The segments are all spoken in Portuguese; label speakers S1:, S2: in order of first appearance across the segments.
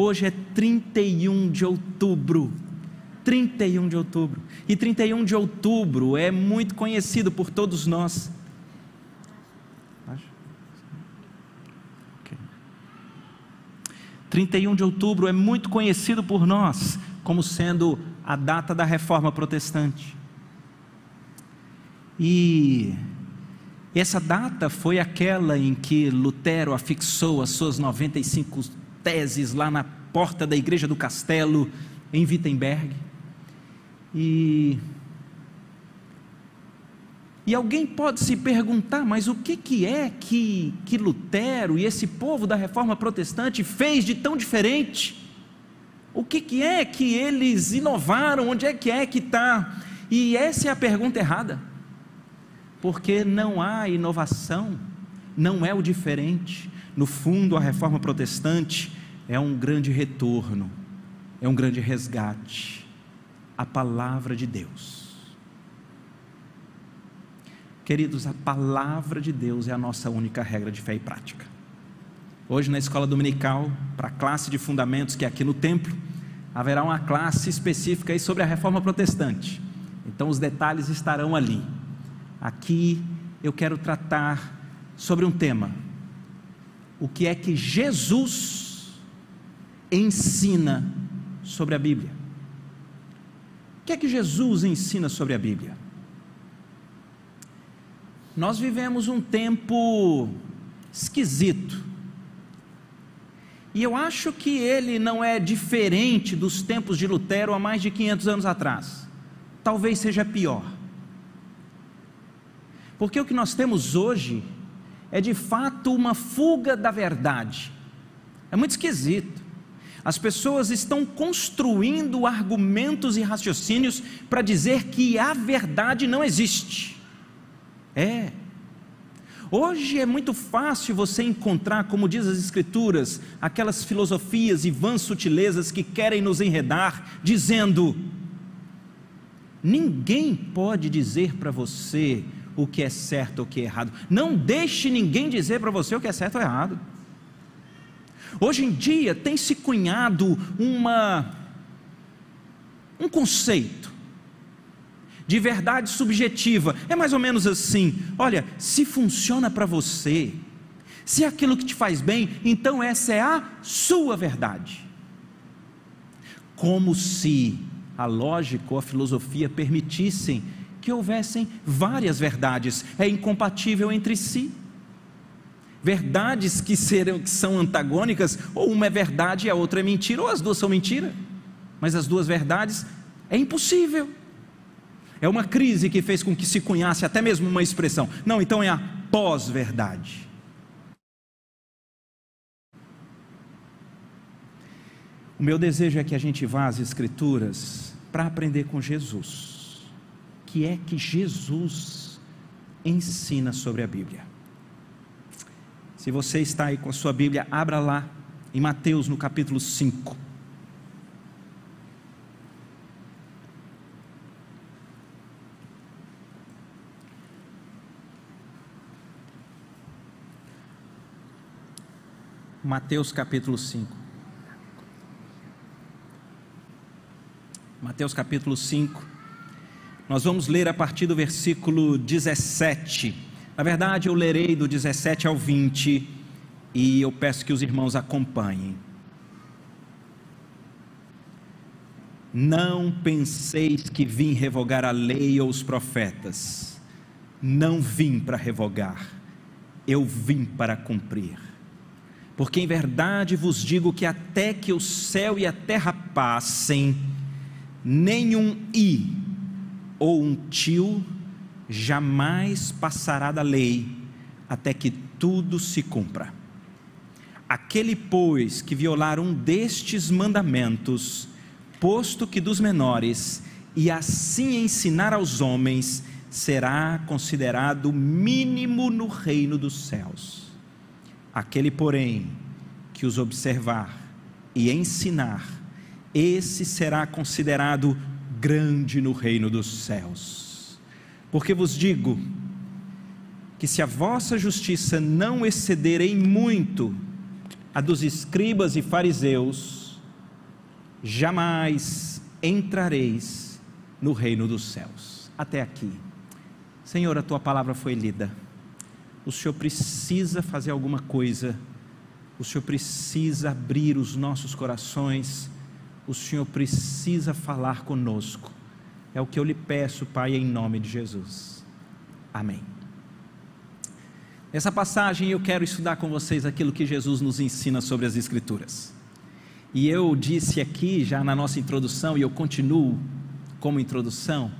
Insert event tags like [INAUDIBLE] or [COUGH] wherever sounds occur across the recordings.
S1: Hoje é 31 de outubro. 31 de outubro. E 31 de outubro é muito conhecido por todos nós. 31 de outubro é muito conhecido por nós como sendo a data da reforma protestante. E essa data foi aquela em que Lutero afixou as suas 95 teses lá na porta da igreja do castelo em Wittenberg. E e alguém pode se perguntar, mas o que, que é que, que Lutero e esse povo da reforma protestante fez de tão diferente? O que, que é que eles inovaram? Onde é que é que está? E essa é a pergunta errada, porque não há inovação, não é o diferente. No fundo, a reforma protestante é um grande retorno, é um grande resgate a palavra de Deus. Queridos, a palavra de Deus é a nossa única regra de fé e prática. Hoje, na escola dominical, para a classe de fundamentos, que é aqui no templo, haverá uma classe específica aí sobre a reforma protestante. Então, os detalhes estarão ali. Aqui eu quero tratar sobre um tema: o que é que Jesus ensina sobre a Bíblia? O que é que Jesus ensina sobre a Bíblia? nós vivemos um tempo esquisito. E eu acho que ele não é diferente dos tempos de Lutero há mais de 500 anos atrás. Talvez seja pior. Porque o que nós temos hoje é de fato uma fuga da verdade. É muito esquisito. As pessoas estão construindo argumentos e raciocínios para dizer que a verdade não existe. É. Hoje é muito fácil você encontrar, como diz as Escrituras, aquelas filosofias e vãs sutilezas que querem nos enredar, dizendo: ninguém pode dizer para você o que é certo ou o que é errado. Não deixe ninguém dizer para você o que é certo ou errado. Hoje em dia tem se cunhado uma um conceito de verdade subjetiva. É mais ou menos assim: olha, se funciona para você, se é aquilo que te faz bem, então essa é a sua verdade. Como se a lógica ou a filosofia permitissem que houvessem várias verdades, é incompatível entre si. Verdades que, serão, que são antagônicas, ou uma é verdade e a outra é mentira, ou as duas são mentira, mas as duas verdades é impossível. É uma crise que fez com que se cunhasse até mesmo uma expressão. Não, então é a pós-verdade. O meu desejo é que a gente vá às Escrituras para aprender com Jesus. Que é que Jesus ensina sobre a Bíblia. Se você está aí com a sua Bíblia, abra lá em Mateus no capítulo 5. Mateus capítulo 5. Mateus capítulo 5. Nós vamos ler a partir do versículo 17. Na verdade, eu lerei do 17 ao 20 e eu peço que os irmãos acompanhem. Não penseis que vim revogar a lei ou os profetas. Não vim para revogar, eu vim para cumprir. Porque em verdade vos digo que até que o céu e a terra passem, nenhum i ou um tio jamais passará da lei, até que tudo se cumpra. Aquele, pois, que violar um destes mandamentos, posto que dos menores, e assim ensinar aos homens, será considerado mínimo no reino dos céus Aquele, porém, que os observar e ensinar, esse será considerado grande no reino dos céus. Porque vos digo que se a vossa justiça não exceder em muito a dos escribas e fariseus, jamais entrareis no reino dos céus. Até aqui. Senhor, a tua palavra foi lida. O Senhor precisa fazer alguma coisa. O Senhor precisa abrir os nossos corações. O Senhor precisa falar conosco. É o que eu lhe peço, Pai, em nome de Jesus. Amém. Nessa passagem eu quero estudar com vocês aquilo que Jesus nos ensina sobre as Escrituras. E eu disse aqui, já na nossa introdução, e eu continuo como introdução,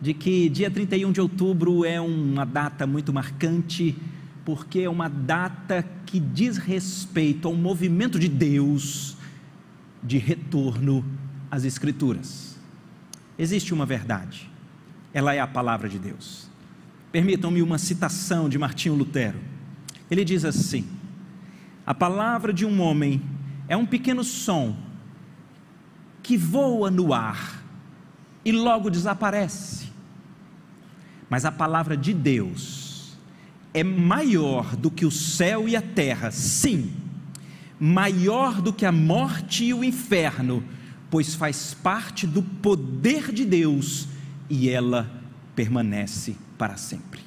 S1: de que dia 31 de outubro é uma data muito marcante, porque é uma data que diz respeito ao movimento de Deus de retorno às Escrituras. Existe uma verdade, ela é a palavra de Deus. Permitam-me uma citação de Martinho Lutero. Ele diz assim: A palavra de um homem é um pequeno som que voa no ar e logo desaparece. Mas a palavra de Deus é maior do que o céu e a terra, sim, maior do que a morte e o inferno, pois faz parte do poder de Deus e ela permanece para sempre.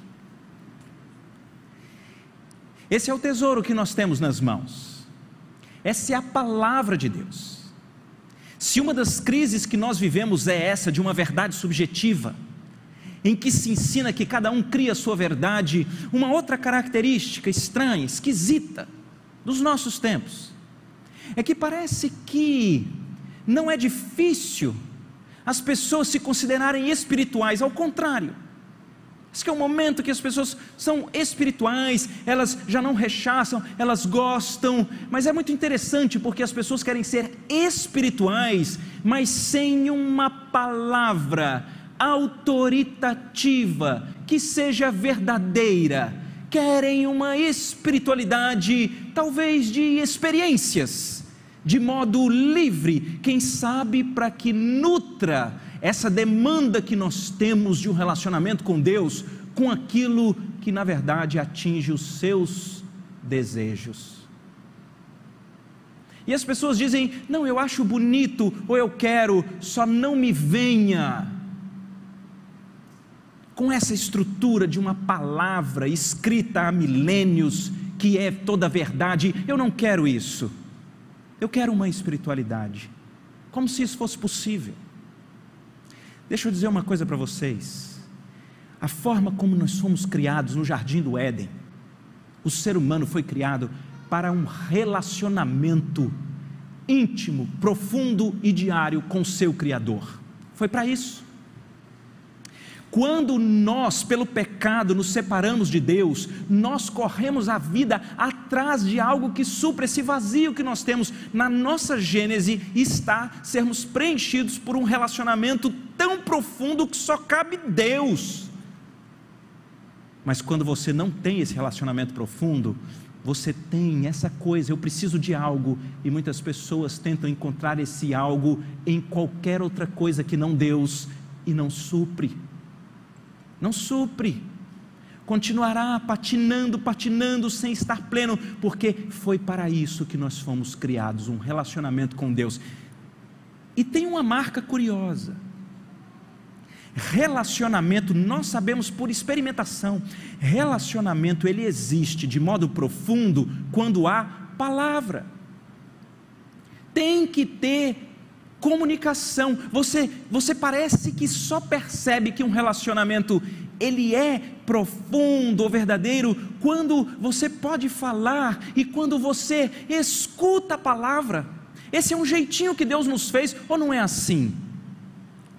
S1: Esse é o tesouro que nós temos nas mãos. Essa é a palavra de Deus. Se uma das crises que nós vivemos é essa de uma verdade subjetiva, em que se ensina que cada um cria a sua verdade, uma outra característica estranha, esquisita dos nossos tempos, é que parece que não é difícil as pessoas se considerarem espirituais, ao contrário, Diz que é um momento que as pessoas são espirituais, elas já não rechaçam, elas gostam, mas é muito interessante porque as pessoas querem ser espirituais, mas sem uma palavra autoritativa que seja verdadeira. Querem uma espiritualidade, talvez de experiências, de modo livre, quem sabe para que nutra essa demanda que nós temos de um relacionamento com Deus, com aquilo que na verdade atinge os seus desejos. E as pessoas dizem: não, eu acho bonito, ou eu quero, só não me venha com essa estrutura de uma palavra escrita há milênios, que é toda verdade. Eu não quero isso. Eu quero uma espiritualidade, como se isso fosse possível. Deixa eu dizer uma coisa para vocês. A forma como nós somos criados no jardim do Éden, o ser humano foi criado para um relacionamento íntimo, profundo e diário com seu Criador. Foi para isso. Quando nós, pelo pecado, nos separamos de Deus, nós corremos a vida atrás de algo que supra esse vazio que nós temos. Na nossa gênese está sermos preenchidos por um relacionamento tão profundo que só cabe Deus. Mas quando você não tem esse relacionamento profundo, você tem essa coisa, eu preciso de algo, e muitas pessoas tentam encontrar esse algo em qualquer outra coisa que não Deus e não supre não supre, continuará patinando, patinando sem estar pleno, porque foi para isso que nós fomos criados um relacionamento com Deus. E tem uma marca curiosa. Relacionamento, nós sabemos por experimentação, relacionamento ele existe de modo profundo quando há palavra. Tem que ter comunicação. Você, você parece que só percebe que um relacionamento ele é profundo ou verdadeiro quando você pode falar e quando você escuta a palavra. Esse é um jeitinho que Deus nos fez, ou não é assim?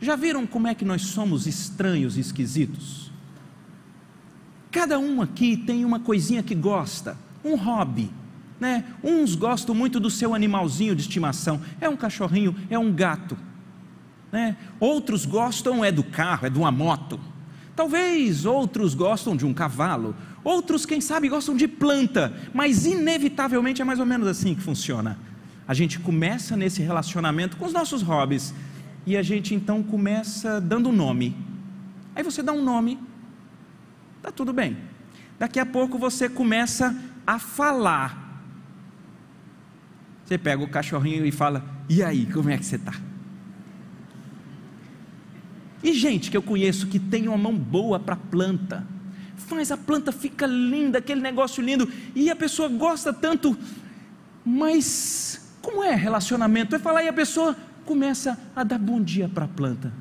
S1: Já viram como é que nós somos estranhos e esquisitos? Cada um aqui tem uma coisinha que gosta, um hobby né? Uns gostam muito do seu animalzinho de estimação, é um cachorrinho, é um gato. Né? Outros gostam é do carro, é de uma moto. Talvez outros gostam de um cavalo, outros, quem sabe, gostam de planta, mas inevitavelmente é mais ou menos assim que funciona. A gente começa nesse relacionamento com os nossos hobbies e a gente então começa dando um nome. Aí você dá um nome, tá tudo bem. Daqui a pouco você começa a falar Você pega o cachorrinho e fala: E aí, como é que você está? E gente que eu conheço que tem uma mão boa para planta, faz a planta fica linda, aquele negócio lindo, e a pessoa gosta tanto, mas como é relacionamento? É falar e a pessoa começa a dar bom dia para a planta.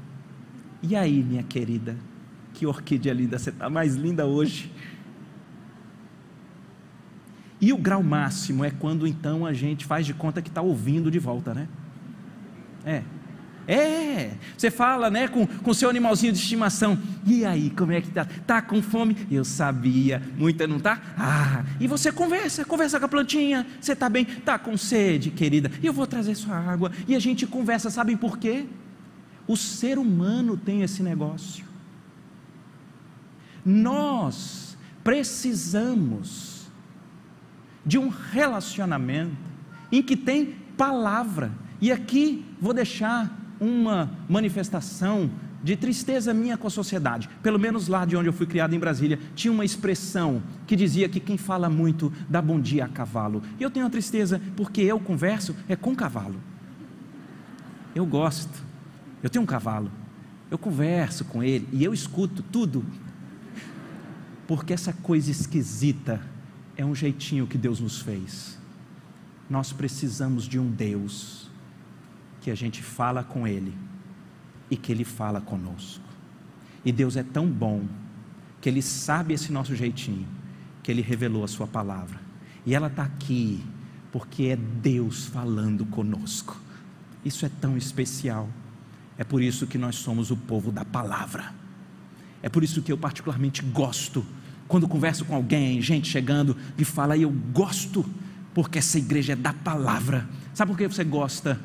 S1: E aí, minha querida, que orquídea linda, você está mais linda hoje. E o grau máximo é quando então a gente faz de conta que está ouvindo de volta, né? É. É, você fala, né, com o seu animalzinho de estimação. E aí, como é que tá? Tá com fome? Eu sabia. Muita não tá? Ah, e você conversa, conversa com a plantinha. Você tá bem? Tá com sede, querida? Eu vou trazer sua água. E a gente conversa, sabem por quê? O ser humano tem esse negócio. Nós precisamos de um relacionamento em que tem palavra. E aqui vou deixar uma manifestação de tristeza minha com a sociedade. Pelo menos lá de onde eu fui criado em Brasília, tinha uma expressão que dizia que quem fala muito dá bom dia a cavalo. E eu tenho uma tristeza porque eu converso é com cavalo. Eu gosto. Eu tenho um cavalo. Eu converso com ele e eu escuto tudo. Porque essa coisa esquisita é um jeitinho que Deus nos fez. Nós precisamos de um Deus que a gente fala com Ele e que Ele fala conosco. E Deus é tão bom que Ele sabe esse nosso jeitinho, que Ele revelou a Sua palavra. E ela está aqui porque é Deus falando conosco. Isso é tão especial. É por isso que nós somos o povo da palavra. É por isso que eu particularmente gosto quando converso com alguém, gente chegando e fala, eu gosto porque essa igreja é da palavra. Sabe por que você gosta?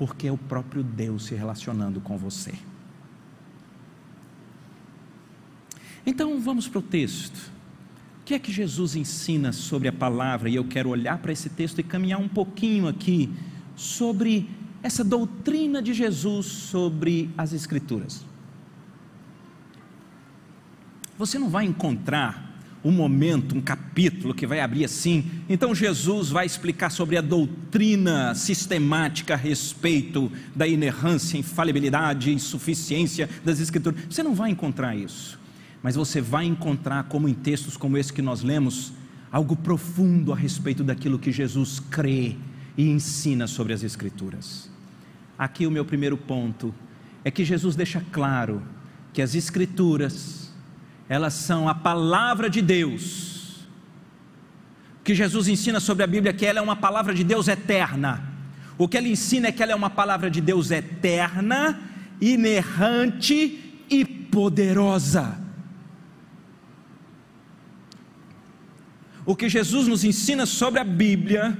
S1: porque é o próprio Deus se relacionando com você. Então vamos para o texto. O que é que Jesus ensina sobre a palavra? E eu quero olhar para esse texto e caminhar um pouquinho aqui sobre essa doutrina de Jesus sobre as Escrituras. Você não vai encontrar um momento, um capítulo que vai abrir assim. Então Jesus vai explicar sobre a doutrina sistemática a respeito da inerrância, infalibilidade, insuficiência das Escrituras. Você não vai encontrar isso, mas você vai encontrar, como em textos como esse que nós lemos, algo profundo a respeito daquilo que Jesus crê e ensina sobre as Escrituras. Aqui o meu primeiro ponto é que Jesus deixa claro que as Escrituras elas são a palavra de Deus. O que Jesus ensina sobre a Bíblia é que ela é uma palavra de Deus eterna. O que ele ensina é que ela é uma palavra de Deus eterna, inerrante e poderosa. O que Jesus nos ensina sobre a Bíblia,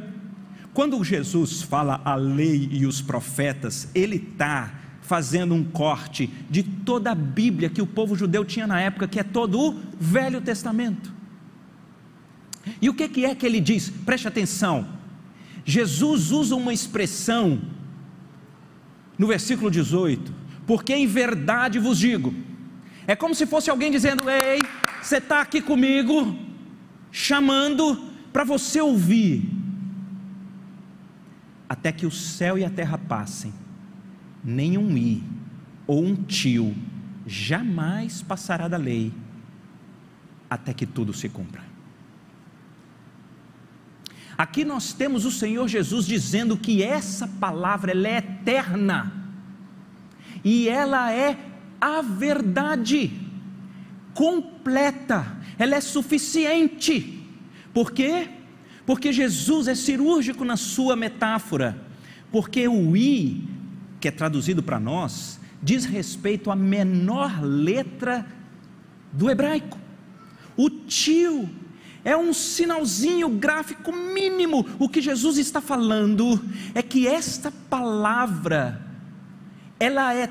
S1: quando Jesus fala a lei e os profetas, ele está fazendo um corte de toda a Bíblia que o povo judeu tinha na época, que é todo o Velho Testamento. E o que é que ele diz? Preste atenção. Jesus usa uma expressão no versículo 18, porque em verdade vos digo, é como se fosse alguém dizendo: Ei, você está aqui comigo, chamando para você ouvir, até que o céu e a terra passem, nem um i ou um tio jamais passará da lei até que tudo se cumpra. Aqui nós temos o Senhor Jesus dizendo que essa palavra ela é eterna e ela é a verdade completa, ela é suficiente. Por quê? Porque Jesus é cirúrgico na sua metáfora, porque o i que é traduzido para nós, diz respeito à menor letra do hebraico. O tio é um sinalzinho gráfico mínimo. O que Jesus está falando é que esta palavra ela é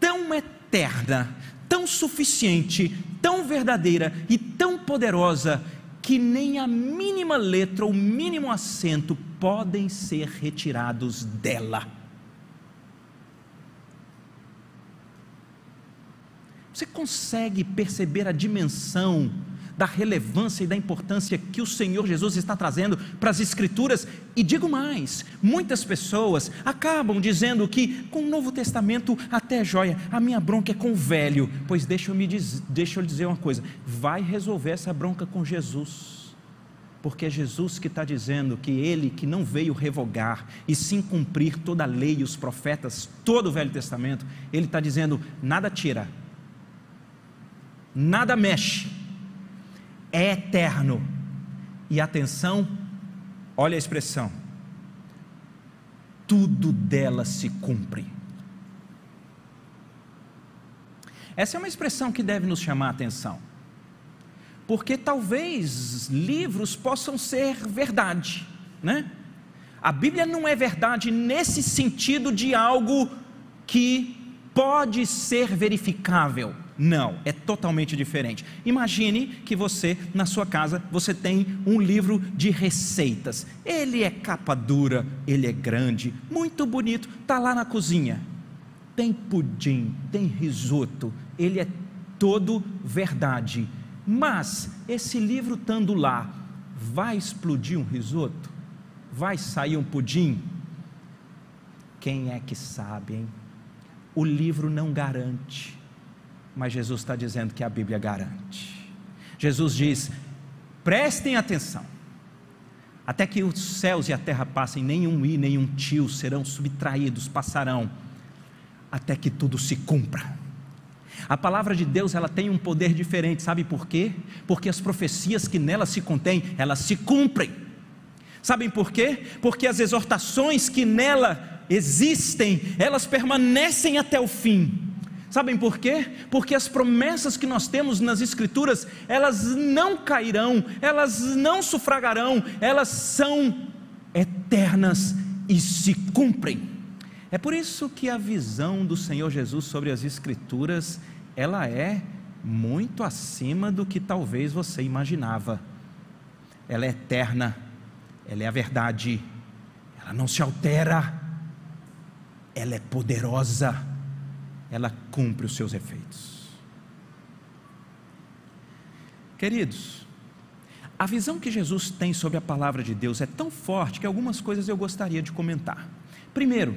S1: tão eterna, tão suficiente, tão verdadeira e tão poderosa que nem a mínima letra ou mínimo acento podem ser retirados dela. Você consegue perceber a dimensão da relevância e da importância que o Senhor Jesus está trazendo para as Escrituras. E digo mais: muitas pessoas acabam dizendo que com o Novo Testamento até joia, a minha bronca é com o velho. Pois deixa eu, me diz, deixa eu dizer uma coisa: vai resolver essa bronca com Jesus porque é Jesus que está dizendo que ele que não veio revogar e sim cumprir toda a lei e os profetas, todo o Velho Testamento, ele está dizendo: nada tira, nada mexe, é eterno. E atenção, olha a expressão: tudo dela se cumpre. Essa é uma expressão que deve nos chamar a atenção, porque talvez livros possam ser verdade, né? A Bíblia não é verdade nesse sentido de algo que pode ser verificável. Não, é totalmente diferente. Imagine que você, na sua casa, você tem um livro de receitas. Ele é capa dura, ele é grande, muito bonito, está lá na cozinha. Tem pudim, tem risoto, ele é todo verdade. Mas esse livro estando lá, vai explodir um risoto? Vai sair um pudim? Quem é que sabe, hein? O livro não garante mas Jesus está dizendo que a Bíblia garante. Jesus diz: prestem atenção, até que os céus e a terra passem, nenhum i, nenhum tio serão subtraídos, passarão, até que tudo se cumpra. A palavra de Deus ela tem um poder diferente, sabe por quê? Porque as profecias que nela se contêm, elas se cumprem. Sabem por quê? Porque as exortações que nela existem, elas permanecem até o fim. Sabem por quê? Porque as promessas que nós temos nas Escrituras, elas não cairão, elas não sufragarão, elas são eternas e se cumprem. É por isso que a visão do Senhor Jesus sobre as Escrituras, ela é muito acima do que talvez você imaginava. Ela é eterna, ela é a verdade, ela não se altera, ela é poderosa ela cumpre os seus efeitos. Queridos, a visão que Jesus tem sobre a palavra de Deus é tão forte que algumas coisas eu gostaria de comentar. Primeiro,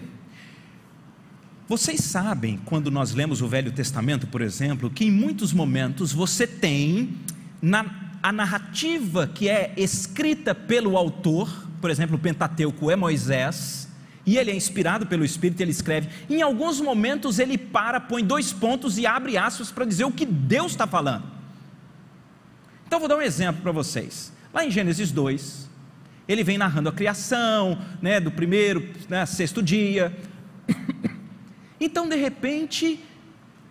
S1: vocês sabem, quando nós lemos o Velho Testamento, por exemplo, que em muitos momentos você tem na, a narrativa que é escrita pelo autor, por exemplo, o Pentateuco é Moisés, e ele é inspirado pelo Espírito, ele escreve. Em alguns momentos ele para, põe dois pontos e abre aspas para dizer o que Deus está falando. Então vou dar um exemplo para vocês. Lá em Gênesis 2, ele vem narrando a criação, né, do primeiro, né, sexto dia. [COUGHS] Então de repente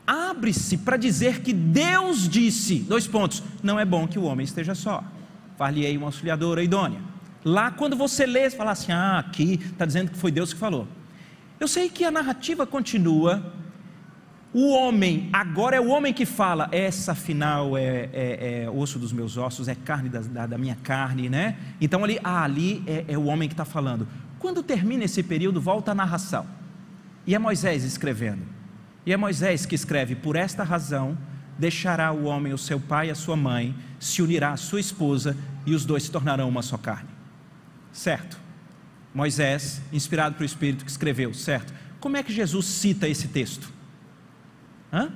S1: abre-se para dizer que Deus disse, dois pontos, não é bom que o homem esteja só. Far-lhe-ei uma auxiliadora idônea. Lá, quando você lê, você fala assim: ah, aqui está dizendo que foi Deus que falou. Eu sei que a narrativa continua. O homem, agora é o homem que fala, essa afinal é, é, é osso dos meus ossos, é carne da, da, da, minha carne, né? Então ali, ah, ali é, é o homem que está falando. Quando termina esse período, volta a narração. E é Moisés escrevendo. E é Moisés que escreve: Por esta razão deixará o homem o seu pai e a sua mãe, se unirá à sua esposa, e os dois se tornarão uma só carne. Certo. Moisés, inspirado pelo Espírito, que escreveu, certo. Como é que Jesus cita esse texto? Hã?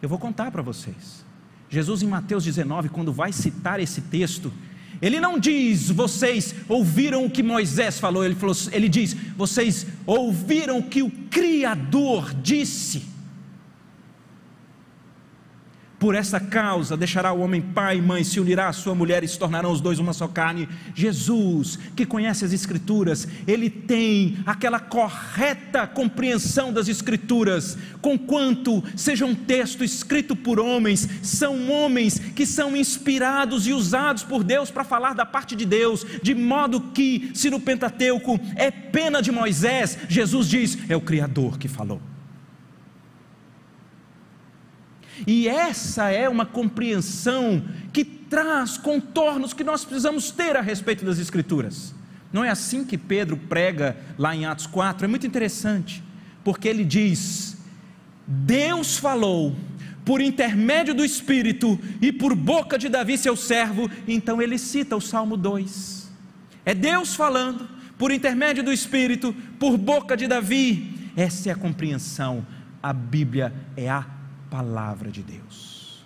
S1: Eu vou contar para vocês. Jesus, em Mateus 19, quando vai citar esse texto, ele não diz, vocês ouviram o que Moisés falou, ele, falou, ele diz, vocês ouviram o que o Criador disse. Por essa causa deixará o homem pai e mãe, se unirá à sua mulher e se tornarão os dois uma só carne. Jesus, que conhece as Escrituras, ele tem aquela correta compreensão das Escrituras, conquanto seja um texto escrito por homens, são homens que são inspirados e usados por Deus para falar da parte de Deus, de modo que, se no Pentateuco é pena de Moisés, Jesus diz: é o Criador que falou. E essa é uma compreensão que traz contornos que nós precisamos ter a respeito das Escrituras. Não é assim que Pedro prega lá em Atos 4? É muito interessante, porque ele diz: Deus falou por intermédio do Espírito e por boca de Davi, seu servo. Então ele cita o Salmo 2. É Deus falando, por intermédio do Espírito, por boca de Davi. Essa é a compreensão. A Bíblia é a palavra de Deus.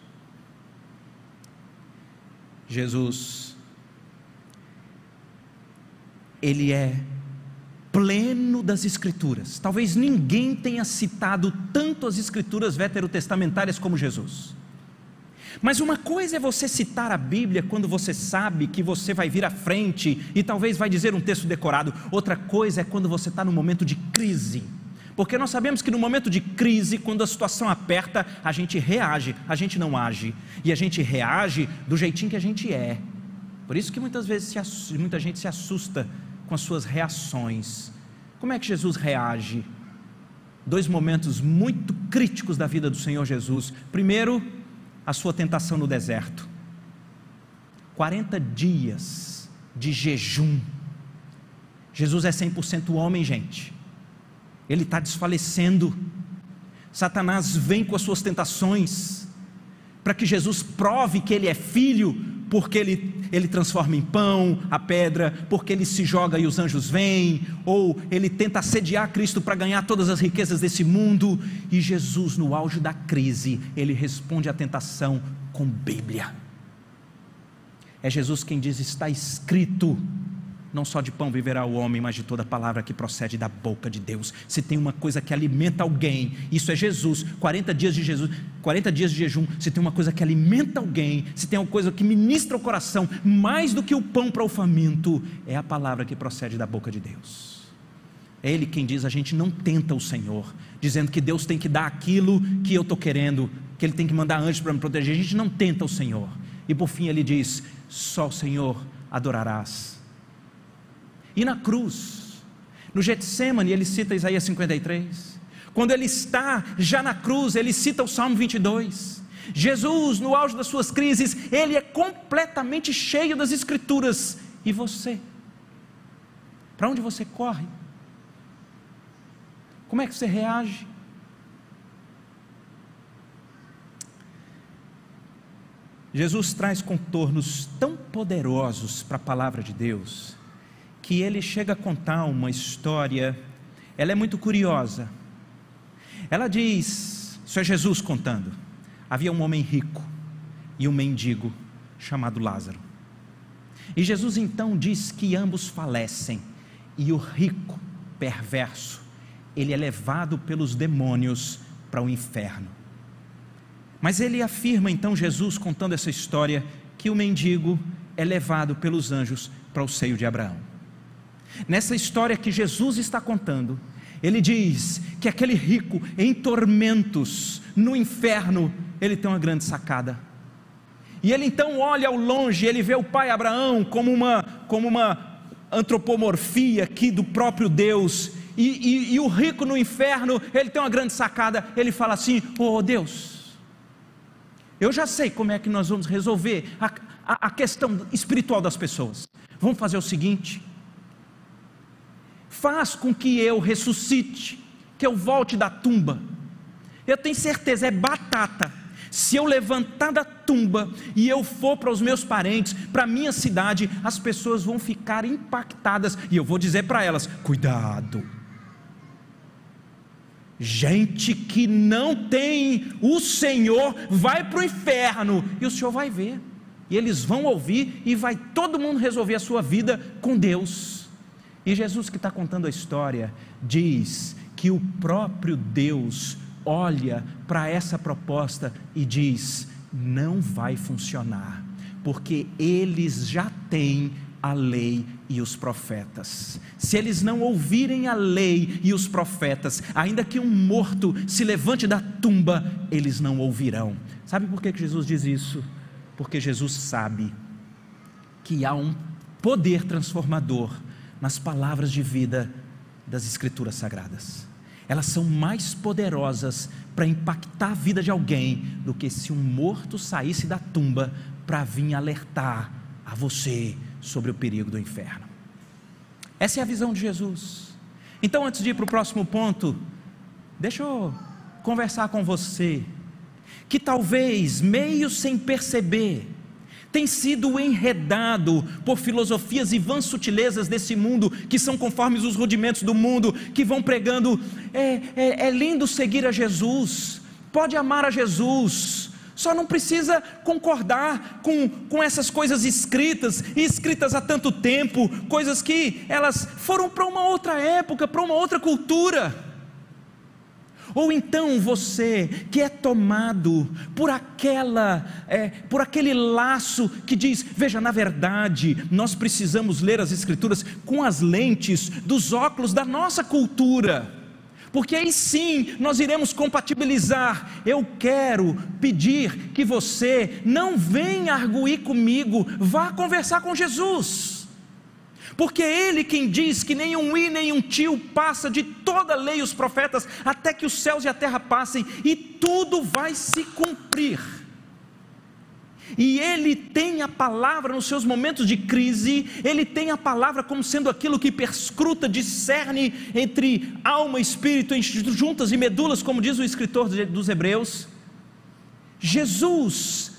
S1: Jesus, Ele é pleno das Escrituras. Talvez ninguém tenha citado tanto as Escrituras veterotestamentárias como Jesus. Mas uma coisa é você citar a Bíblia quando você sabe que você vai vir à frente e talvez vai dizer um texto decorado. Outra coisa é quando você está no momento de crise. Porque nós sabemos que no momento de crise, quando a situação aperta, a gente reage, a gente não age. E a gente reage do jeitinho que a gente é. Por isso que muitas vezes muita gente se assusta com as suas reações. Como é que Jesus reage? Dois momentos muito críticos da vida do Senhor Jesus. Primeiro, a sua tentação no deserto. 40 dias de jejum. Jesus é 100% homem, gente. Ele está desfalecendo. Satanás vem com as suas tentações, para que Jesus prove que ele é filho, porque ele, ele transforma em pão a pedra, porque ele se joga e os anjos vêm, ou ele tenta assediar Cristo para ganhar todas as riquezas desse mundo, e Jesus, no auge da crise, ele responde à tentação com Bíblia. É Jesus quem diz: está escrito, não só de pão viverá o homem, mas de toda palavra que procede da boca de Deus. Se tem uma coisa que alimenta alguém, isso é Jesus. 40 dias de Jesus, 40 dias de jejum. Se tem uma coisa que alimenta alguém, se tem uma coisa que ministra o coração, mais do que o pão para o faminto, é a palavra que procede da boca de Deus. É Ele quem diz: a gente não tenta o Senhor, dizendo que Deus tem que dar aquilo que eu estou querendo, que Ele tem que mandar antes para me proteger. A gente não tenta o Senhor. E por fim Ele diz: só o Senhor adorarás e na cruz, no Getsemane, ele cita Isaías 53. Quando ele está já na cruz, ele cita o Salmo 22. Jesus, no auge das suas crises, ele é completamente cheio das Escrituras. E você? Para onde você corre? Como é que você reage? Jesus traz contornos tão poderosos para a palavra de Deus que ele chega a contar uma história, ela é muito curiosa. Ela diz, isso é Jesus contando: havia um homem rico e um mendigo chamado Lázaro. E Jesus então diz que ambos falecem, e o rico, perverso, ele é levado pelos demônios para o inferno. Mas ele afirma então, Jesus contando essa história, que o mendigo é levado pelos anjos para o seio de Abraão. Nessa história que Jesus está contando, ele diz que aquele rico em tormentos no inferno, ele tem uma grande sacada. E ele então olha ao longe, ele vê o pai Abraão como uma, como uma antropomorfia aqui do próprio Deus. E, e, e o rico no inferno, ele tem uma grande sacada. Ele fala assim: Oh Deus, eu já sei como é que nós vamos resolver a, a, a questão espiritual das pessoas. Vamos fazer o seguinte: faz com que eu ressuscite, que eu volte da tumba. Eu tenho certeza, é batata. Se eu levantar da tumba e eu for para os meus parentes, para a minha cidade, as pessoas vão ficar impactadas e eu vou dizer para elas: cuidado. Gente que não tem o Senhor vai para o inferno e o Senhor vai ver, e eles vão ouvir e vai todo mundo resolver a sua vida com Deus. E Jesus, que está contando a história, diz que o próprio Deus olha para essa proposta e diz: não vai funcionar, porque eles já têm a lei e os profetas. Se eles não ouvirem a lei e os profetas, ainda que um morto se levante da tumba, eles não ouvirão. Sabe por que Jesus diz isso? Porque Jesus sabe que há um poder transformador nas palavras de vida das Escrituras Sagradas. Elas são mais poderosas para impactar a vida de alguém do que se um morto saísse da tumba para vir alertar a você sobre o perigo do inferno. Essa é a visão de Jesus. Então, antes de ir para o próximo ponto, deixa eu conversar com você. que talvez, meio sem perceber, tem sido enredado por filosofias e vãs sutilezas desse mundo, que são conformes os rudimentos do mundo, que vão pregando: é, é, é lindo seguir a Jesus, pode amar a Jesus, só não precisa concordar com, com essas coisas escritas, escritas há tanto tempo, coisas que elas foram para uma outra época, para uma outra cultura. Ou então você que é tomado por aquela, é, por aquele laço que diz, veja, na verdade, nós precisamos ler as escrituras com as lentes dos óculos da nossa cultura. Porque aí sim nós iremos compatibilizar. Eu quero pedir que você não venha arguir comigo, vá conversar com Jesus porque é Ele quem diz que nenhum i, nenhum tio passa de toda a lei e os profetas, até que os céus e a terra passem, e tudo vai se cumprir. E Ele tem a palavra nos seus momentos de crise, Ele tem a palavra como sendo aquilo que perscruta, discerne entre alma e espírito, juntas e medulas, como diz o escritor dos Hebreus. Jesus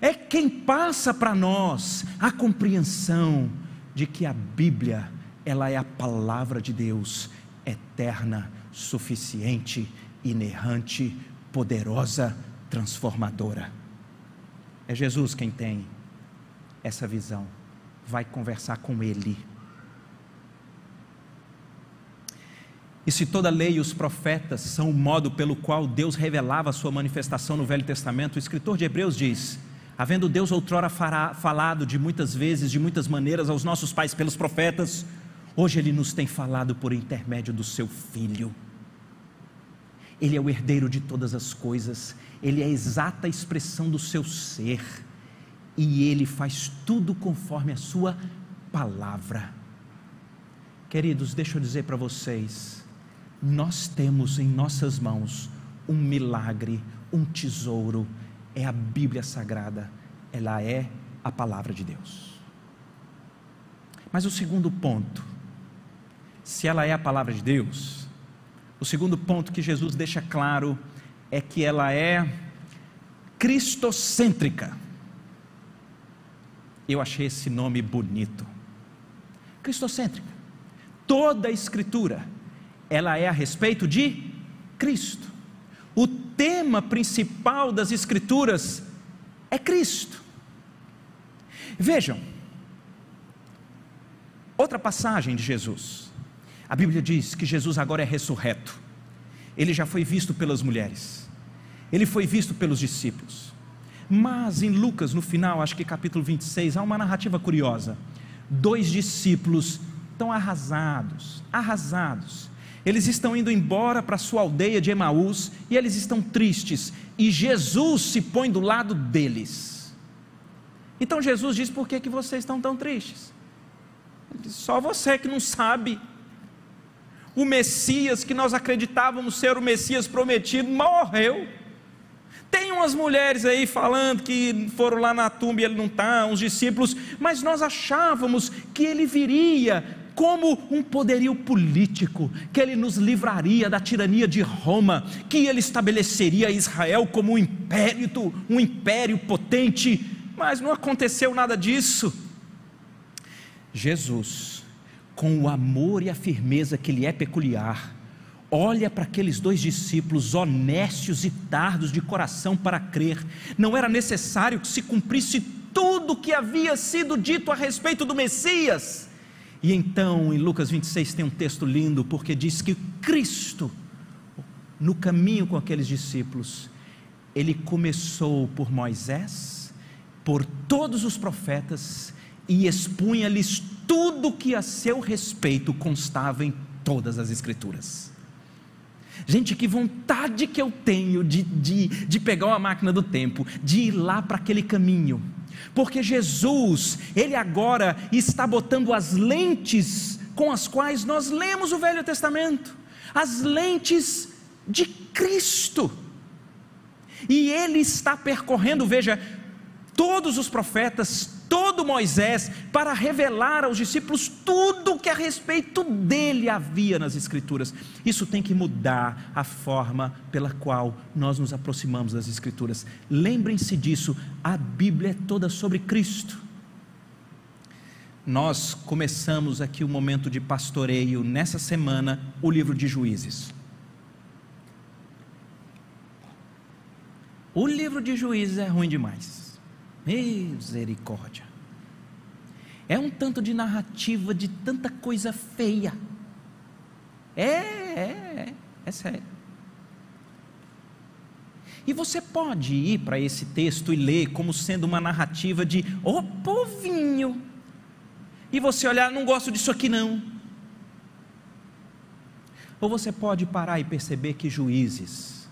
S1: é quem passa para nós a compreensão de que a Bíblia, ela é a palavra de Deus, eterna, suficiente, inerrante, poderosa, transformadora. É Jesus quem tem essa visão. Vai conversar com Ele. E se toda a lei e os profetas são o modo pelo qual Deus revelava a sua manifestação no Velho Testamento, o escritor de Hebreus diz: Havendo Deus outrora fará, falado de muitas vezes, de muitas maneiras aos nossos pais pelos profetas, hoje Ele nos tem falado por intermédio do Seu Filho. Ele é o herdeiro de todas as coisas, Ele é a exata expressão do seu ser, e Ele faz tudo conforme a Sua palavra. Queridos, deixa eu dizer para vocês, nós temos em nossas mãos um milagre, um tesouro, é a Bíblia Sagrada, ela é a palavra de Deus. Mas o segundo ponto, se ela é a palavra de Deus, o segundo ponto que Jesus deixa claro é que ela é cristocêntrica. Eu achei esse nome bonito. Cristocêntrica. Toda a escritura, ela é a respeito de Cristo o tema principal das Escrituras é Cristo. Vejam, outra passagem de Jesus. A Bíblia diz que Jesus agora é ressurreto. Ele já foi visto pelas mulheres. Ele foi visto pelos discípulos. Mas em Lucas, no final, acho que capítulo 26, há uma narrativa curiosa. Dois discípulos estão arrasados, arrasados eles estão indo embora para sua aldeia de Emaús e eles estão tristes, e Jesus se põe do lado deles. Então Jesus diz: Por que, que vocês estão tão tristes? Diz, Só você que não sabe. O Messias que nós acreditávamos ser o Messias prometido morreu. Tem umas mulheres aí falando que foram lá na tumba e ele não está, uns discípulos, mas nós achávamos que ele viria como um poderio político, que ele nos livraria da tirania de Roma, que ele estabeleceria Israel como um império, um império potente, mas não aconteceu nada disso. Jesus, com o amor e a firmeza que lhe é peculiar, olha para aqueles dois discípulos honestos e tardos de coração para crer. Não era necessário que se cumprisse tudo o que havia sido dito a respeito do Messias. E então, em Lucas 26 tem um texto lindo, porque diz que Cristo, no caminho com aqueles discípulos, ele começou por Moisés, por todos os profetas, e expunha-lhes tudo que a seu respeito constava em todas as Escrituras. Gente, que vontade que eu tenho de, de, de pegar uma máquina do tempo, de ir lá para aquele caminho porque Jesus, Ele agora está botando as lentes com as quais nós lemos o Velho Testamento, as lentes de Cristo, e Ele está percorrendo, veja, todos os profetas, todo Moisés para revelar aos discípulos tudo que a respeito dele havia nas Escrituras. Isso tem que mudar a forma pela qual nós nos aproximamos das Escrituras. Lembrem-se disso, a Bíblia é toda sobre Cristo. Nós começamos aqui o um momento de pastoreio nessa semana, o livro de Juízes. O livro de Juízes é ruim demais. Misericórdia. É um tanto de narrativa de tanta coisa feia. É, é, é, é sério. E você pode ir para esse texto e ler como sendo uma narrativa de, ô oh, povinho, e você olhar, não gosto disso aqui não. Ou você pode parar e perceber que juízes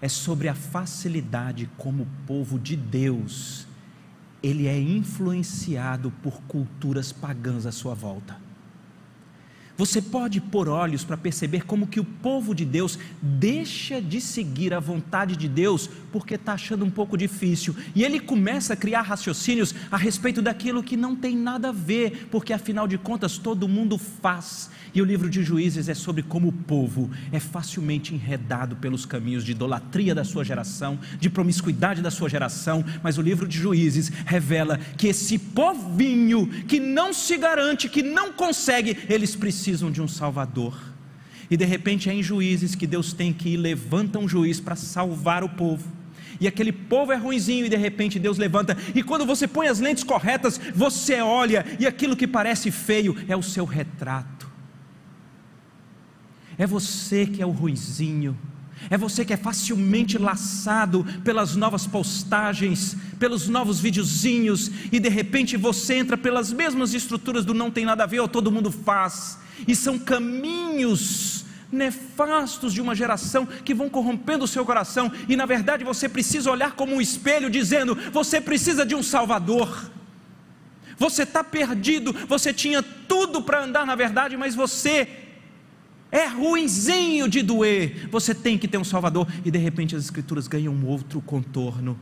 S1: é sobre a facilidade como o povo de Deus ele é influenciado por culturas pagãs à sua volta. Você pode pôr olhos para perceber como que o povo de Deus deixa de seguir a vontade de Deus porque está achando um pouco difícil. E ele começa a criar raciocínios a respeito daquilo que não tem nada a ver, porque afinal de contas todo mundo faz. E o livro de Juízes é sobre como o povo é facilmente enredado pelos caminhos de idolatria da sua geração, de promiscuidade da sua geração, mas o livro de Juízes revela que esse povinho que não se garante, que não consegue, eles precisam de um Salvador. E de repente é em Juízes que Deus tem que ir, levanta um juiz para salvar o povo e aquele povo é ruinzinho, e de repente Deus levanta, e quando você põe as lentes corretas, você olha, e aquilo que parece feio é o seu retrato. É você que é o ruizinho. É você que é facilmente laçado pelas novas postagens, pelos novos videozinhos, e de repente você entra pelas mesmas estruturas do não tem nada a ver ou todo mundo faz, e são caminhos nefastos de uma geração que vão corrompendo o seu coração, e na verdade você precisa olhar como um espelho, dizendo: você precisa de um Salvador. Você está perdido, você tinha tudo para andar na verdade, mas você é ruinzinho de doer, você tem que ter um Salvador, e de repente as Escrituras ganham um outro contorno.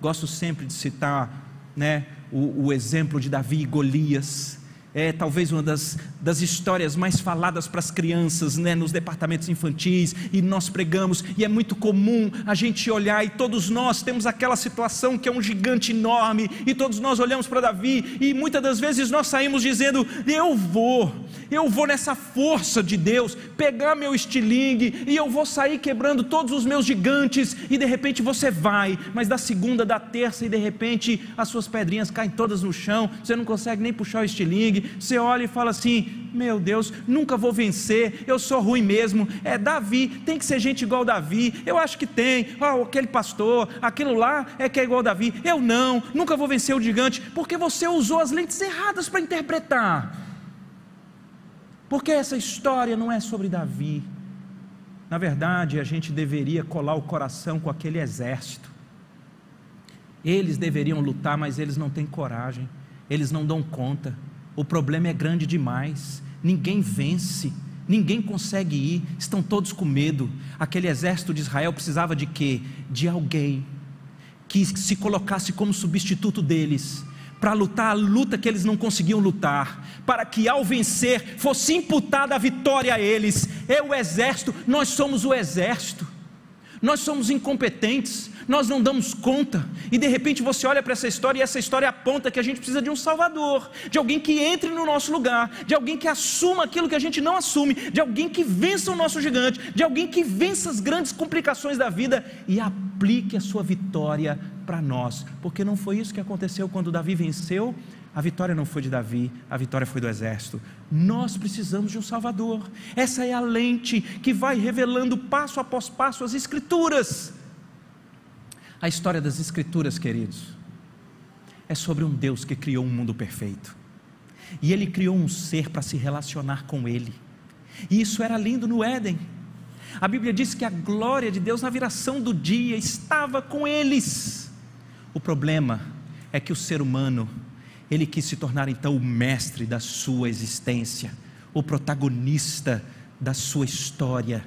S1: Gosto sempre de citar né, o, o exemplo de Davi e Golias é talvez uma das, das histórias mais faladas para as crianças, né, nos departamentos infantis, e nós pregamos, e é muito comum a gente olhar, e todos nós temos aquela situação que é um gigante enorme, e todos nós olhamos para Davi, e muitas das vezes nós saímos dizendo: Eu vou, eu vou nessa força de Deus, pegar meu estilingue, e eu vou sair quebrando todos os meus gigantes, e de repente você vai, mas da segunda, da terça, e de repente as suas pedrinhas caem todas no chão, você não consegue nem puxar o estilingue, você olha e fala assim: meu Deus, nunca vou vencer, eu sou ruim mesmo. É Davi, tem que ser gente igual Davi. Eu acho que tem. Oh, aquele pastor, aquilo lá é que é igual Davi. Eu não, nunca vou vencer o gigante, porque você usou as lentes erradas para interpretar. Porque essa história não é sobre Davi. Na verdade, a gente deveria colar o coração com aquele exército. Eles deveriam lutar, mas eles não têm coragem, eles não dão conta o problema é grande demais, ninguém vence, ninguém consegue ir, estão todos com medo. Aquele exército de Israel precisava de quê? De alguém que se colocasse como substituto deles, para lutar a luta que eles não conseguiam lutar, para que ao vencer fosse imputada a vitória a eles. É o exército, nós somos o exército. Nós somos incompetentes, nós não damos conta, e de repente você olha para essa história e essa história aponta que a gente precisa de um Salvador, de alguém que entre no nosso lugar, de alguém que assuma aquilo que a gente não assume, de alguém que vença o nosso gigante, de alguém que vença as grandes complicações da vida e aplique a sua vitória para nós, porque não foi isso que aconteceu quando Davi venceu a vitória não foi de Davi, a vitória foi do exército. Nós precisamos de um Salvador. Essa é a lente que vai revelando passo após passo as Escrituras. A história das Escrituras, queridos, é sobre um Deus que criou um mundo perfeito. E ele criou um ser para se relacionar com ele. E isso era lindo no Éden. A Bíblia diz que a glória de Deus na viração do dia estava com eles. O problema é que o ser humano, ele quis se tornar então o mestre da sua existência, o protagonista da sua história.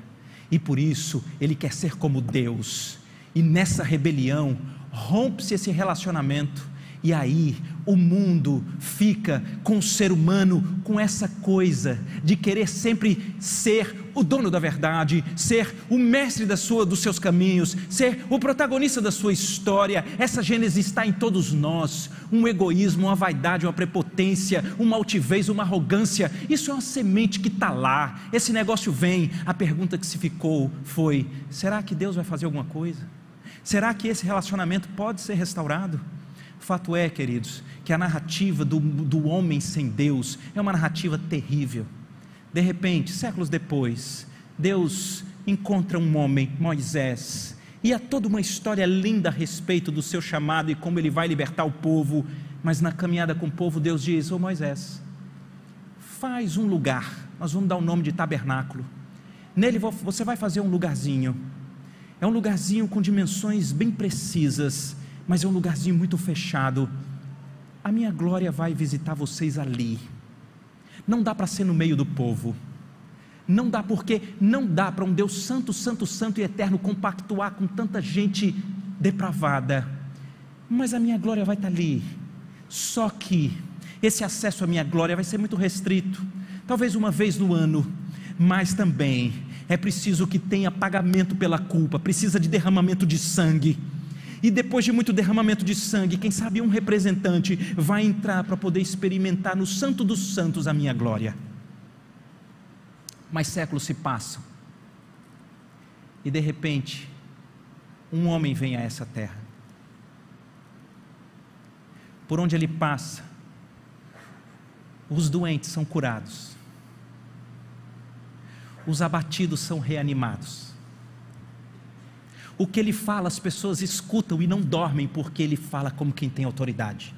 S1: E por isso ele quer ser como Deus e nessa rebelião, rompe-se esse relacionamento E aí o mundo fica com o ser humano com essa coisa de querer sempre ser o dono da verdade, ser o mestre da sua, dos seus caminhos, ser o protagonista da sua história. Essa gênese está em todos nós. Um egoísmo, uma vaidade, uma prepotência, uma altivez, uma arrogância. Isso é uma semente que está lá. Esse negócio vem. A pergunta que se ficou foi: será que Deus vai fazer alguma coisa? Será que esse relacionamento pode ser restaurado? Fato é, queridos, que a narrativa do, do homem sem Deus é uma narrativa terrível. De repente, séculos depois, Deus encontra um homem, Moisés, e há toda uma história linda a respeito do seu chamado e como ele vai libertar o povo. Mas na caminhada com o povo, Deus diz: Ô oh, Moisés, faz um lugar, nós vamos dar o nome de tabernáculo. Nele você vai fazer um lugarzinho. É um lugarzinho com dimensões bem precisas, mas é um lugarzinho muito fechado. A minha glória vai visitar vocês ali. Não dá para ser no meio do povo. Não dá porque não dá para um Deus santo, santo, santo e eterno compactuar com tanta gente depravada. Mas a minha glória vai estar ali. Só que esse acesso à minha glória vai ser muito restrito. Talvez uma vez no ano, mas também é preciso que tenha pagamento pela culpa, precisa de derramamento de sangue e depois de muito derramamento de sangue, quem sabe um representante vai entrar para poder experimentar no Santo dos Santos a minha glória. Mas séculos se passam, e de repente, um homem vem a essa terra. Por onde ele passa, os doentes são curados, os abatidos são reanimados o que ele fala, as pessoas escutam e não dormem, porque ele fala como quem tem autoridade.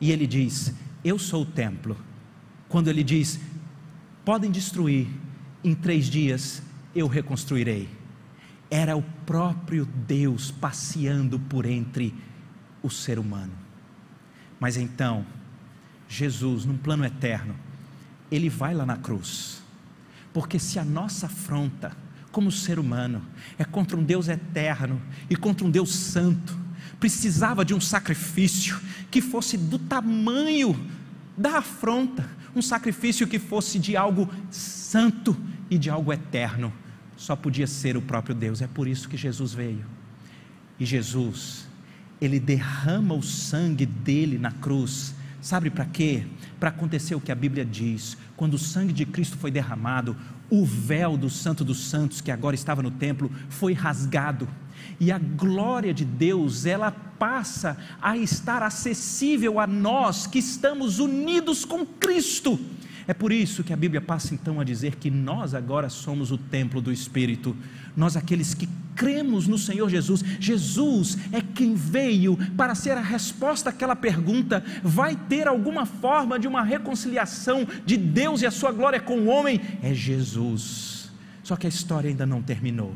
S1: E ele diz: Eu sou o templo. Quando ele diz: Podem destruir, em três dias eu reconstruirei. Era o próprio Deus passeando por entre o ser humano. Mas então, Jesus, num plano eterno, ele vai lá na cruz, porque se a nossa afronta, como ser humano, é contra um Deus eterno e contra um Deus santo. Precisava de um sacrifício que fosse do tamanho da afronta, um sacrifício que fosse de algo santo e de algo eterno. Só podia ser o próprio Deus. É por isso que Jesus veio. E Jesus, ele derrama o sangue dele na cruz. Sabe para quê? Para acontecer o que a Bíblia diz: quando o sangue de Cristo foi derramado, o véu do Santo dos Santos, que agora estava no templo, foi rasgado. E a glória de Deus, ela passa a estar acessível a nós que estamos unidos com Cristo. É por isso que a Bíblia passa então a dizer que nós agora somos o templo do Espírito, nós aqueles que cremos no Senhor Jesus. Jesus é quem veio para ser a resposta àquela pergunta: vai ter alguma forma de uma reconciliação de Deus e a sua glória com o homem? É Jesus. Só que a história ainda não terminou.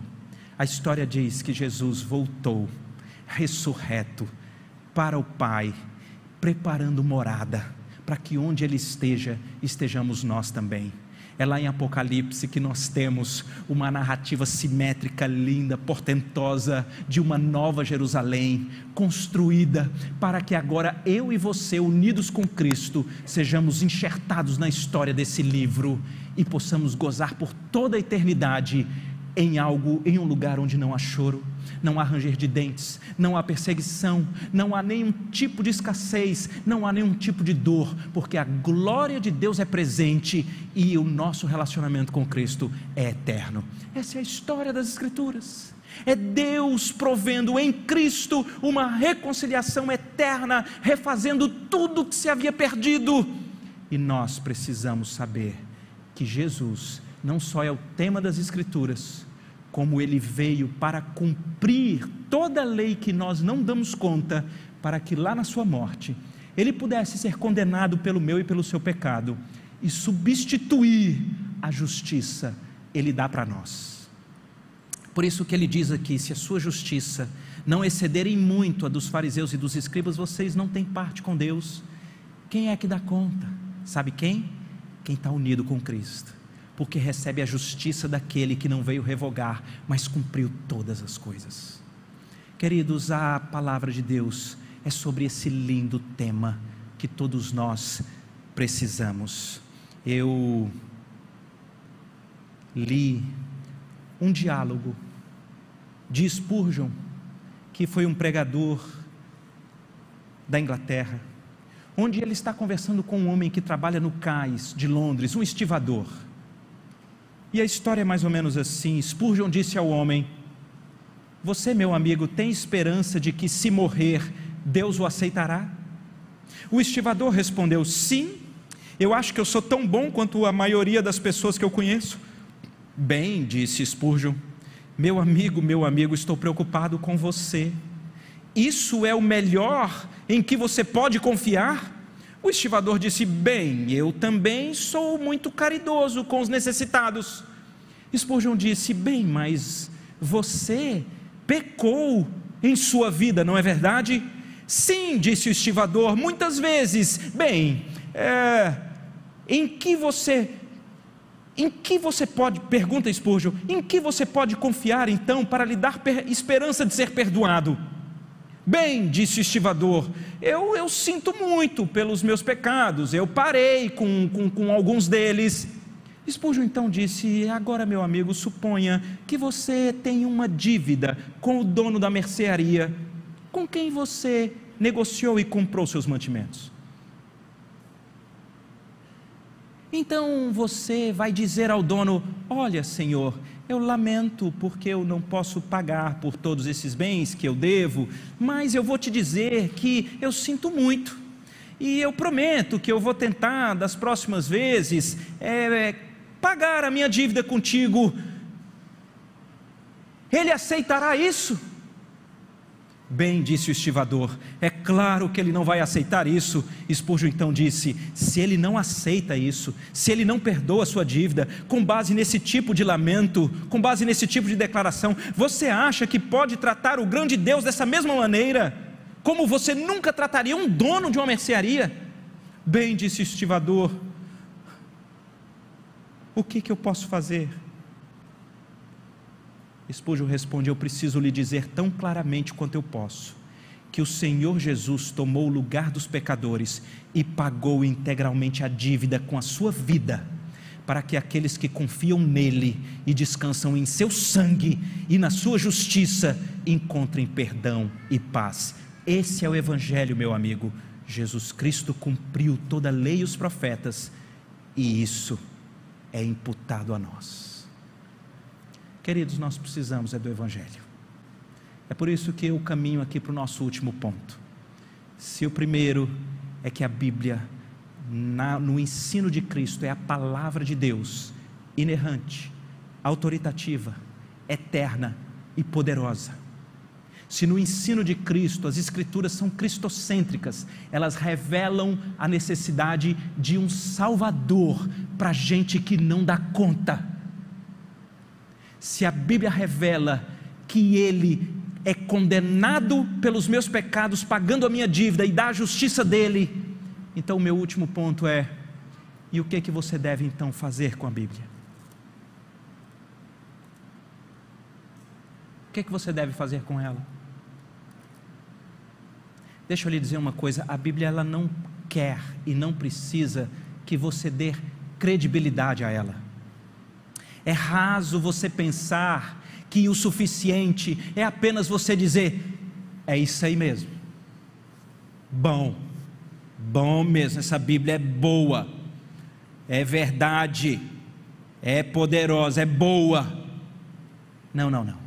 S1: A história diz que Jesus voltou, ressurreto, para o Pai, preparando morada para que onde Ele esteja, estejamos nós também. É lá em Apocalipse que nós temos uma narrativa simétrica, linda, portentosa, de uma nova Jerusalém, construída para que agora eu e você, unidos com Cristo, sejamos enxertados na história desse livro e possamos gozar por toda a eternidade em algo, em um lugar onde não há choro, não há ranger de dentes, não há perseguição, não há nenhum tipo de escassez, não há nenhum tipo de dor, porque a glória de Deus é presente e o nosso relacionamento com Cristo é eterno. Essa é a história das Escrituras. É Deus provendo em Cristo uma reconciliação eterna, refazendo tudo que se havia perdido. E nós precisamos saber que Jesus não só é o tema das Escrituras, como ele veio para cumprir toda a lei que nós não damos conta, para que lá na sua morte ele pudesse ser condenado pelo meu e pelo seu pecado e substituir a justiça, ele dá para nós. Por isso que ele diz aqui: se a sua justiça não excederem muito a dos fariseus e dos escribas, vocês não têm parte com Deus. Quem é que dá conta? Sabe quem? Quem está unido com Cristo porque recebe a justiça daquele que não veio revogar, mas cumpriu todas as coisas. Queridos, a palavra de Deus é sobre esse lindo tema que todos nós precisamos. Eu li um diálogo de Spurgeon, que foi um pregador da Inglaterra, onde ele está conversando com um homem que trabalha no cais de Londres, um estivador. E a história é mais ou menos assim: Spurgeon disse ao homem: Você, meu amigo, tem esperança de que, se morrer, Deus o aceitará? O estivador respondeu: Sim, eu acho que eu sou tão bom quanto a maioria das pessoas que eu conheço. Bem, disse Spurgeon, meu amigo, meu amigo, estou preocupado com você. Isso é o melhor em que você pode confiar? O estivador disse: Bem, eu também sou muito caridoso com os necessitados. Spurgeon disse: Bem, mas você pecou em sua vida, não é verdade? Sim, disse o estivador, muitas vezes. Bem, é, em que você em que você pode, pergunta Spurgeon, em que você pode confiar então para lhe dar esperança de ser perdoado? Bem, disse o estivador, eu, eu sinto muito pelos meus pecados, eu parei com, com, com alguns deles. Spurgeon então disse: Agora, meu amigo, suponha que você tem uma dívida com o dono da mercearia, com quem você negociou e comprou seus mantimentos. Então você vai dizer ao dono: Olha, senhor, eu lamento porque eu não posso pagar por todos esses bens que eu devo, mas eu vou te dizer que eu sinto muito. E eu prometo que eu vou tentar, das próximas vezes, é, pagar a minha dívida contigo. Ele aceitará isso? Bem, disse o estivador, é claro que ele não vai aceitar isso. Espúrgio então disse: se ele não aceita isso, se ele não perdoa a sua dívida, com base nesse tipo de lamento, com base nesse tipo de declaração, você acha que pode tratar o grande Deus dessa mesma maneira? Como você nunca trataria um dono de uma mercearia? Bem, disse o estivador, o que, que eu posso fazer? Espúgio responde: Eu preciso lhe dizer tão claramente quanto eu posso, que o Senhor Jesus tomou o lugar dos pecadores e pagou integralmente a dívida com a sua vida, para que aqueles que confiam nele e descansam em seu sangue e na sua justiça encontrem perdão e paz. Esse é o Evangelho, meu amigo. Jesus Cristo cumpriu toda a lei e os profetas, e isso é imputado a nós. Queridos, nós precisamos é do Evangelho. É por isso que eu caminho aqui para o nosso último ponto. Se o primeiro é que a Bíblia, na, no ensino de Cristo, é a palavra de Deus, inerrante, autoritativa, eterna e poderosa. Se no ensino de Cristo as Escrituras são cristocêntricas, elas revelam a necessidade de um Salvador para gente que não dá conta se a Bíblia revela que ele é condenado pelos meus pecados, pagando a minha dívida e dá a justiça dele, então o meu último ponto é: e o que que você deve então fazer com a Bíblia? O que que você deve fazer com ela? Deixa eu lhe dizer uma coisa, a Bíblia ela não quer e não precisa que você dê credibilidade a ela. É raso você pensar que o suficiente é apenas você dizer: é isso aí mesmo. Bom, bom mesmo, essa Bíblia é boa, é verdade, é poderosa, é boa. Não, não, não.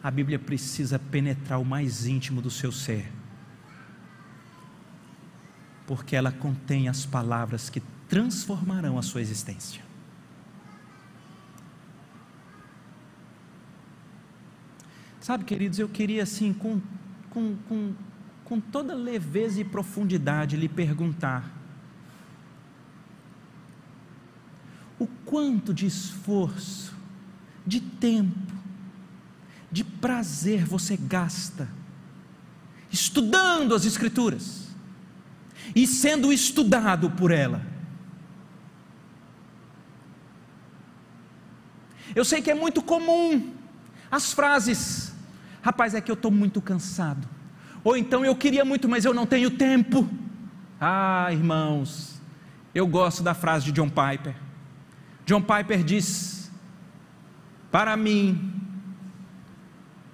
S1: A Bíblia precisa penetrar o mais íntimo do seu ser, porque ela contém as palavras que transformarão a sua existência. Sabe, queridos, eu queria assim, com, com, com, com toda leveza e profundidade, lhe perguntar: o quanto de esforço, de tempo, de prazer você gasta estudando as Escrituras e sendo estudado por ela? Eu sei que é muito comum as frases Rapaz, é que eu estou muito cansado. Ou então eu queria muito, mas eu não tenho tempo. Ah, irmãos, eu gosto da frase de John Piper. John Piper diz: Para mim,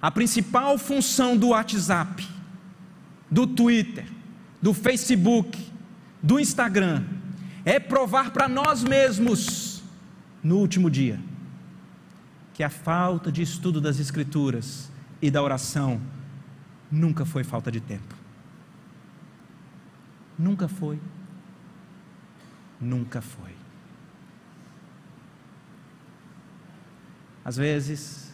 S1: a principal função do WhatsApp, do Twitter, do Facebook, do Instagram, é provar para nós mesmos, no último dia, que a falta de estudo das Escrituras e da oração nunca foi falta de tempo. Nunca foi. Nunca foi. Às vezes,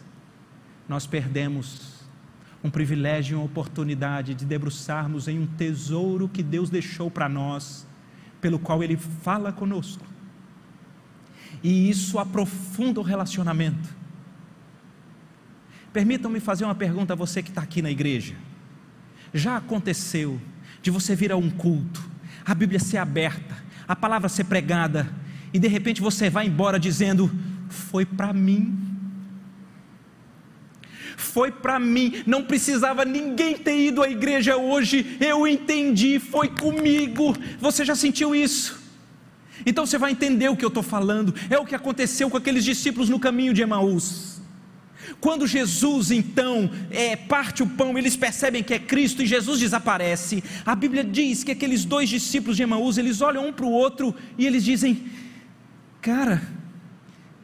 S1: nós perdemos um privilégio e uma oportunidade de debruçarmos em um tesouro que Deus deixou para nós, pelo qual Ele fala conosco. E isso aprofunda o relacionamento. Permitam-me fazer uma pergunta a você que está aqui na igreja. Já aconteceu de você vir a um culto, a Bíblia ser aberta, a palavra ser pregada, e de repente você vai embora dizendo: Foi para mim. Foi para mim, não precisava ninguém ter ido à igreja hoje, eu entendi, foi comigo. Você já sentiu isso? Então você vai entender o que eu estou falando, é o que aconteceu com aqueles discípulos no caminho de Emaús. Quando Jesus então é, parte o pão, eles percebem que é Cristo e Jesus desaparece. A Bíblia diz que aqueles dois discípulos de Emaús, eles olham um para o outro e eles dizem: Cara,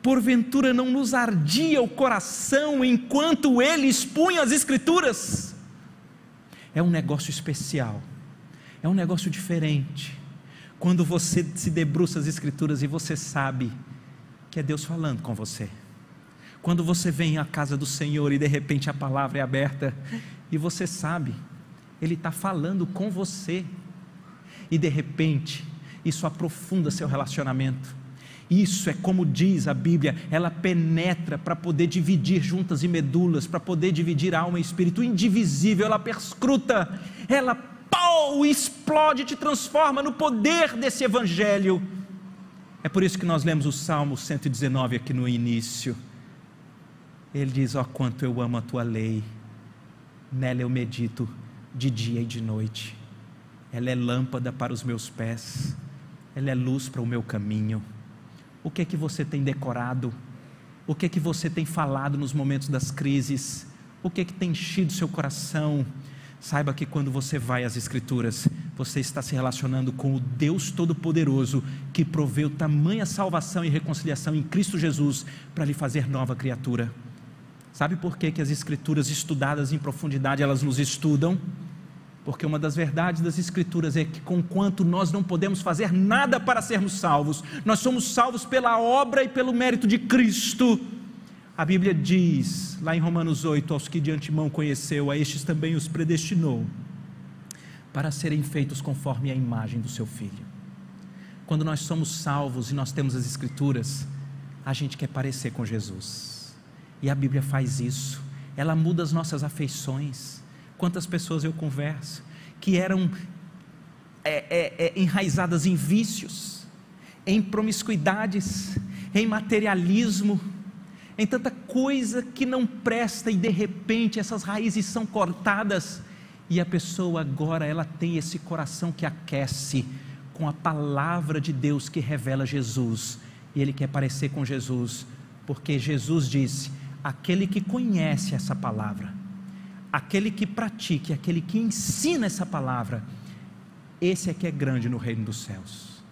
S1: porventura não nos ardia o coração enquanto ele expunha as Escrituras? É um negócio especial, é um negócio diferente. Quando você se debruça as Escrituras e você sabe que é Deus falando com você. Quando você vem à casa do Senhor e de repente a palavra é aberta e você sabe, Ele está falando com você, e de repente isso aprofunda seu relacionamento. Isso é como diz a Bíblia, ela penetra para poder dividir juntas e medulas, para poder dividir alma e espírito, indivisível, ela perscruta, ela pau, explode, te transforma no poder desse evangelho. É por isso que nós lemos o Salmo 119 aqui no início. Ele diz: Ó, oh, quanto eu amo a tua lei, nela eu medito de dia e de noite. Ela é lâmpada para os meus pés, ela é luz para o meu caminho. O que é que você tem decorado? O que é que você tem falado nos momentos das crises? O que é que tem enchido seu coração? Saiba que quando você vai às Escrituras, você está se relacionando com o Deus Todo-Poderoso que proveu tamanha salvação e reconciliação em Cristo Jesus para lhe fazer nova criatura. Sabe por que, que as escrituras estudadas em profundidade elas nos estudam? Porque uma das verdades das Escrituras é que, conquanto nós não podemos fazer nada para sermos salvos, nós somos salvos pela obra e pelo mérito de Cristo. A Bíblia diz, lá em Romanos 8, aos que de antemão conheceu, a estes também os predestinou, para serem feitos conforme a imagem do seu Filho. Quando nós somos salvos e nós temos as Escrituras, a gente quer parecer com Jesus. E a Bíblia faz isso. Ela muda as nossas afeições. Quantas pessoas eu converso que eram é, é, é, enraizadas em vícios, em promiscuidades, em materialismo, em tanta coisa que não presta e de repente essas raízes são cortadas e a pessoa agora ela tem esse coração que aquece com a palavra de Deus que revela Jesus e ele quer parecer com Jesus, porque Jesus disse: aquele que conhece essa palavra, aquele que pratique, aquele que ensina essa palavra, esse é que é grande no reino dos céus.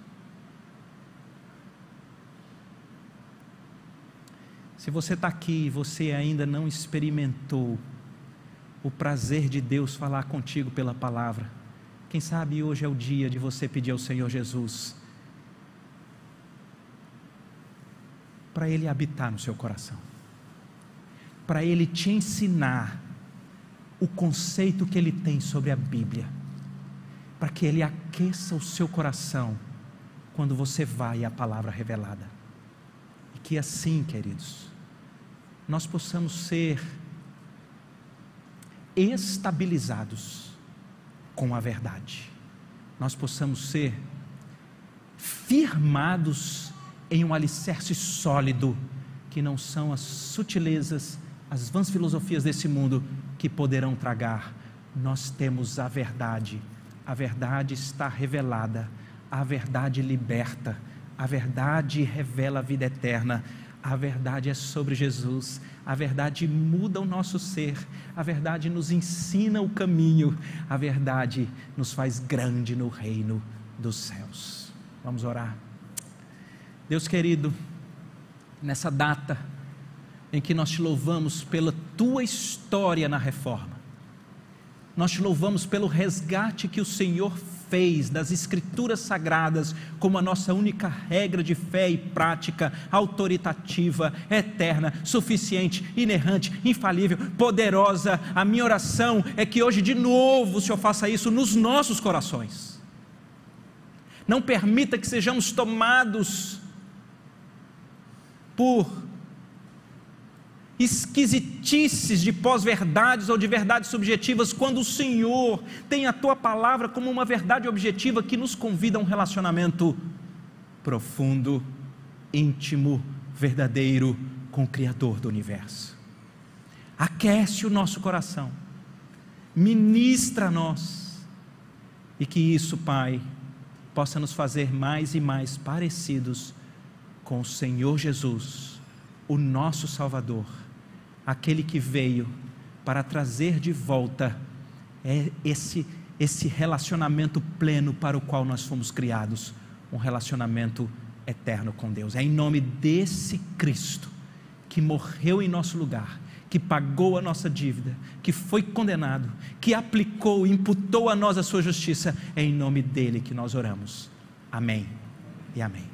S1: Se você está aqui e você ainda não experimentou o prazer de Deus falar contigo pela palavra, quem sabe hoje é o dia de você pedir ao Senhor Jesus para Ele habitar no seu coração para ele te ensinar o conceito que ele tem sobre a Bíblia, para que ele aqueça o seu coração quando você vai à palavra revelada. E que assim, queridos, nós possamos ser estabilizados com a verdade, nós possamos ser firmados em um alicerce sólido, que não são as sutilezas as vãs filosofias desse mundo que poderão tragar nós temos a verdade. A verdade está revelada, a verdade liberta, a verdade revela a vida eterna. A verdade é sobre Jesus, a verdade muda o nosso ser, a verdade nos ensina o caminho, a verdade nos faz grande no reino dos céus. Vamos orar. Deus querido, nessa data em que nós te louvamos pela tua história na reforma, nós te louvamos pelo resgate que o Senhor fez das Escrituras Sagradas como a nossa única regra de fé e prática, autoritativa, eterna, suficiente, inerrante, infalível, poderosa. A minha oração é que hoje de novo o Senhor faça isso nos nossos corações. Não permita que sejamos tomados por esquisitices de pós-verdades ou de verdades subjetivas, quando o Senhor tem a tua palavra como uma verdade objetiva que nos convida a um relacionamento profundo, íntimo, verdadeiro com o Criador do universo. Aquece o nosso coração, ministra a nós, e que isso, Pai, possa nos fazer mais e mais parecidos com o Senhor Jesus, o nosso Salvador aquele que veio para trazer de volta é esse esse relacionamento pleno para o qual nós fomos criados, um relacionamento eterno com Deus. É em nome desse Cristo que morreu em nosso lugar, que pagou a nossa dívida, que foi condenado, que aplicou, imputou a nós a sua justiça, é em nome dele que nós oramos. Amém e amém.